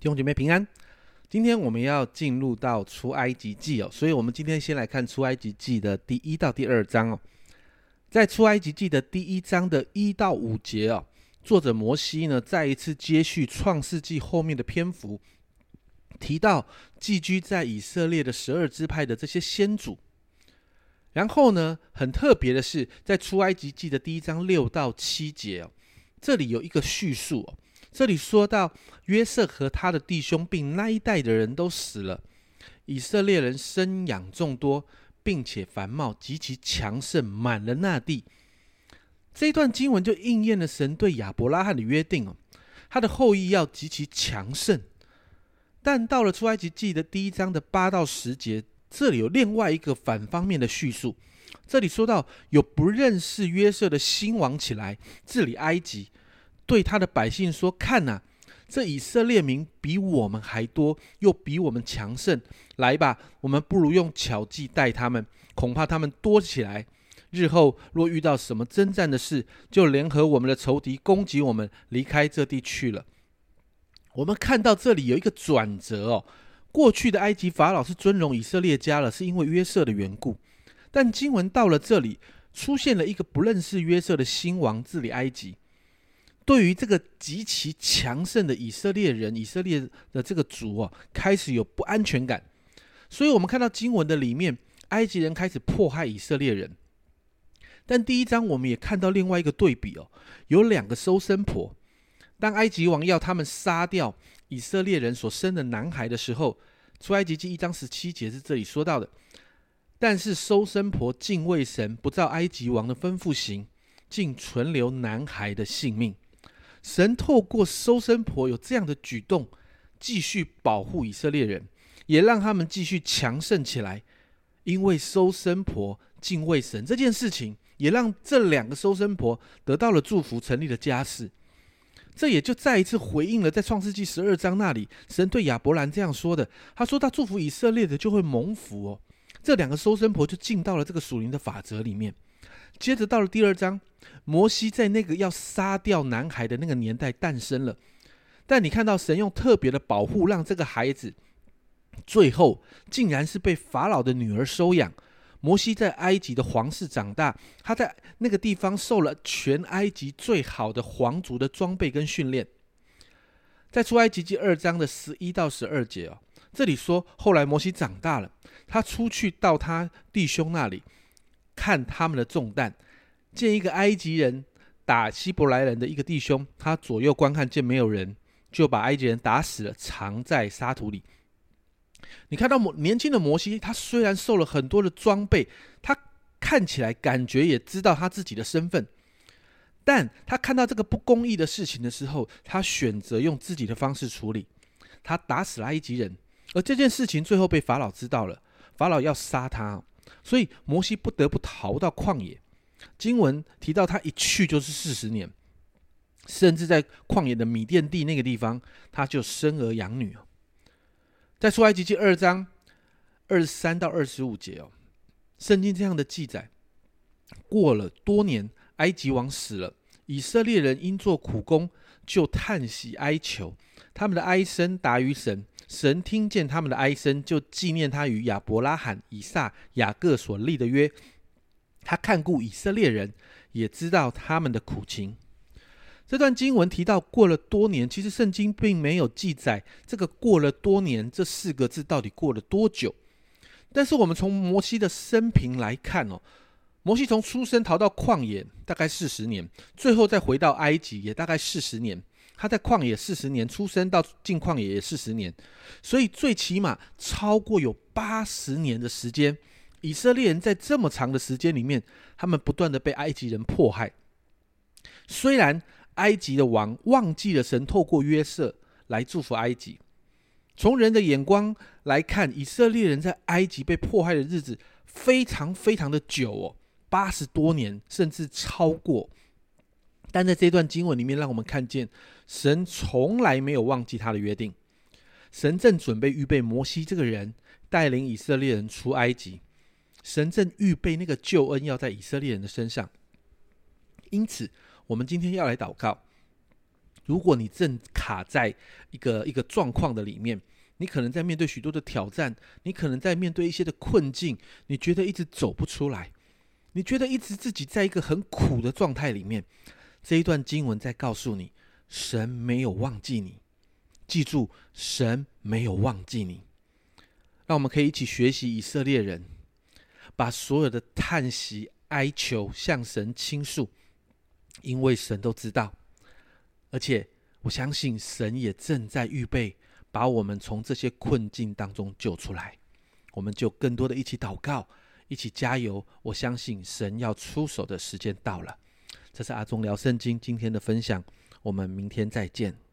弟兄姐妹平安。今天我们要进入到出埃及记哦，所以我们今天先来看出埃及记的第一到第二章哦。在出埃及记的第一章的一到五节哦，作者摩西呢再一次接续创世纪后面的篇幅，提到寄居在以色列的十二支派的这些先祖。然后呢，很特别的是，在出埃及记的第一章六到七节哦，这里有一个叙述。这里说到约瑟和他的弟兄，并那一代的人都死了。以色列人生养众多，并且繁茂极其强盛，满了那地。这一段经文就应验了神对亚伯拉罕的约定哦，他的后裔要极其强盛。但到了出埃及记的第一章的八到十节，这里有另外一个反方面的叙述。这里说到有不认识约瑟的新王起来治理埃及。对他的百姓说：“看呐，这以色列民比我们还多，又比我们强盛。来吧，我们不如用巧计待他们，恐怕他们多起来。日后若遇到什么征战的事，就联合我们的仇敌攻击我们，离开这地去了。”我们看到这里有一个转折哦。过去的埃及法老是尊荣以色列家了，是因为约瑟的缘故。但经文到了这里，出现了一个不认识约瑟的新王治理埃及。对于这个极其强盛的以色列人，以色列的这个族哦，开始有不安全感。所以，我们看到经文的里面，埃及人开始迫害以色列人。但第一章我们也看到另外一个对比哦，有两个收生婆。当埃及王要他们杀掉以色列人所生的男孩的时候，出埃及记一章十七节是这里说到的。但是收生婆敬畏神，不照埃及王的吩咐行，竟存留男孩的性命。神透过收生婆有这样的举动，继续保护以色列人，也让他们继续强盛起来。因为收生婆敬畏神这件事情，也让这两个收生婆得到了祝福，成立了家室。这也就再一次回应了在创世纪十二章那里，神对亚伯兰这样说的：“他说他祝福以色列的就会蒙福哦。”这两个收生婆就进到了这个属灵的法则里面。接着到了第二章。摩西在那个要杀掉男孩的那个年代诞生了，但你看到神用特别的保护，让这个孩子最后竟然是被法老的女儿收养。摩西在埃及的皇室长大，他在那个地方受了全埃及最好的皇族的装备跟训练。在出埃及记二章的十一到十二节哦，这里说后来摩西长大了，他出去到他弟兄那里看他们的重担。见一个埃及人打希伯来人的一个弟兄，他左右观看，见没有人，就把埃及人打死了，藏在沙土里。你看到摩年轻的摩西，他虽然受了很多的装备，他看起来感觉也知道他自己的身份，但他看到这个不公义的事情的时候，他选择用自己的方式处理，他打死了埃及人，而这件事情最后被法老知道了，法老要杀他，所以摩西不得不逃到旷野。经文提到他一去就是四十年，甚至在旷野的米甸地那个地方，他就生儿养女哦。在出埃及记二章二十三到二十五节哦，圣经这样的记载：过了多年，埃及王死了，以色列人因做苦工，就叹息哀求，他们的哀声达于神，神听见他们的哀声，就纪念他与亚伯拉罕、以撒、雅各所立的约。他看顾以色列人，也知道他们的苦情。这段经文提到过了多年，其实圣经并没有记载这个“过了多年”这四个字到底过了多久。但是我们从摩西的生平来看哦，摩西从出生逃到旷野大概四十年，最后再回到埃及也大概四十年。他在旷野四十年，出生到进旷野也四十年，所以最起码超过有八十年的时间。以色列人在这么长的时间里面，他们不断的被埃及人迫害。虽然埃及的王忘记了神透过约瑟来祝福埃及，从人的眼光来看，以色列人在埃及被迫害的日子非常非常的久哦，八十多年甚至超过。但在这段经文里面，让我们看见神从来没有忘记他的约定。神正准备预备摩西这个人，带领以色列人出埃及。神正预备那个救恩要在以色列人的身上，因此我们今天要来祷告，如果你正卡在一个一个状况的里面，你可能在面对许多的挑战，你可能在面对一些的困境，你觉得一直走不出来，你觉得一直自己在一个很苦的状态里面。这一段经文在告诉你，神没有忘记你，记住，神没有忘记你。让我们可以一起学习以色列人，把所有的叹息、哀求向神倾诉，因为神都知道，而且我相信神也正在预备把我们从这些困境当中救出来。我们就更多的一起祷告，一起加油。我相信神要出手的时间到了。这是阿忠聊圣经今天的分享，我们明天再见。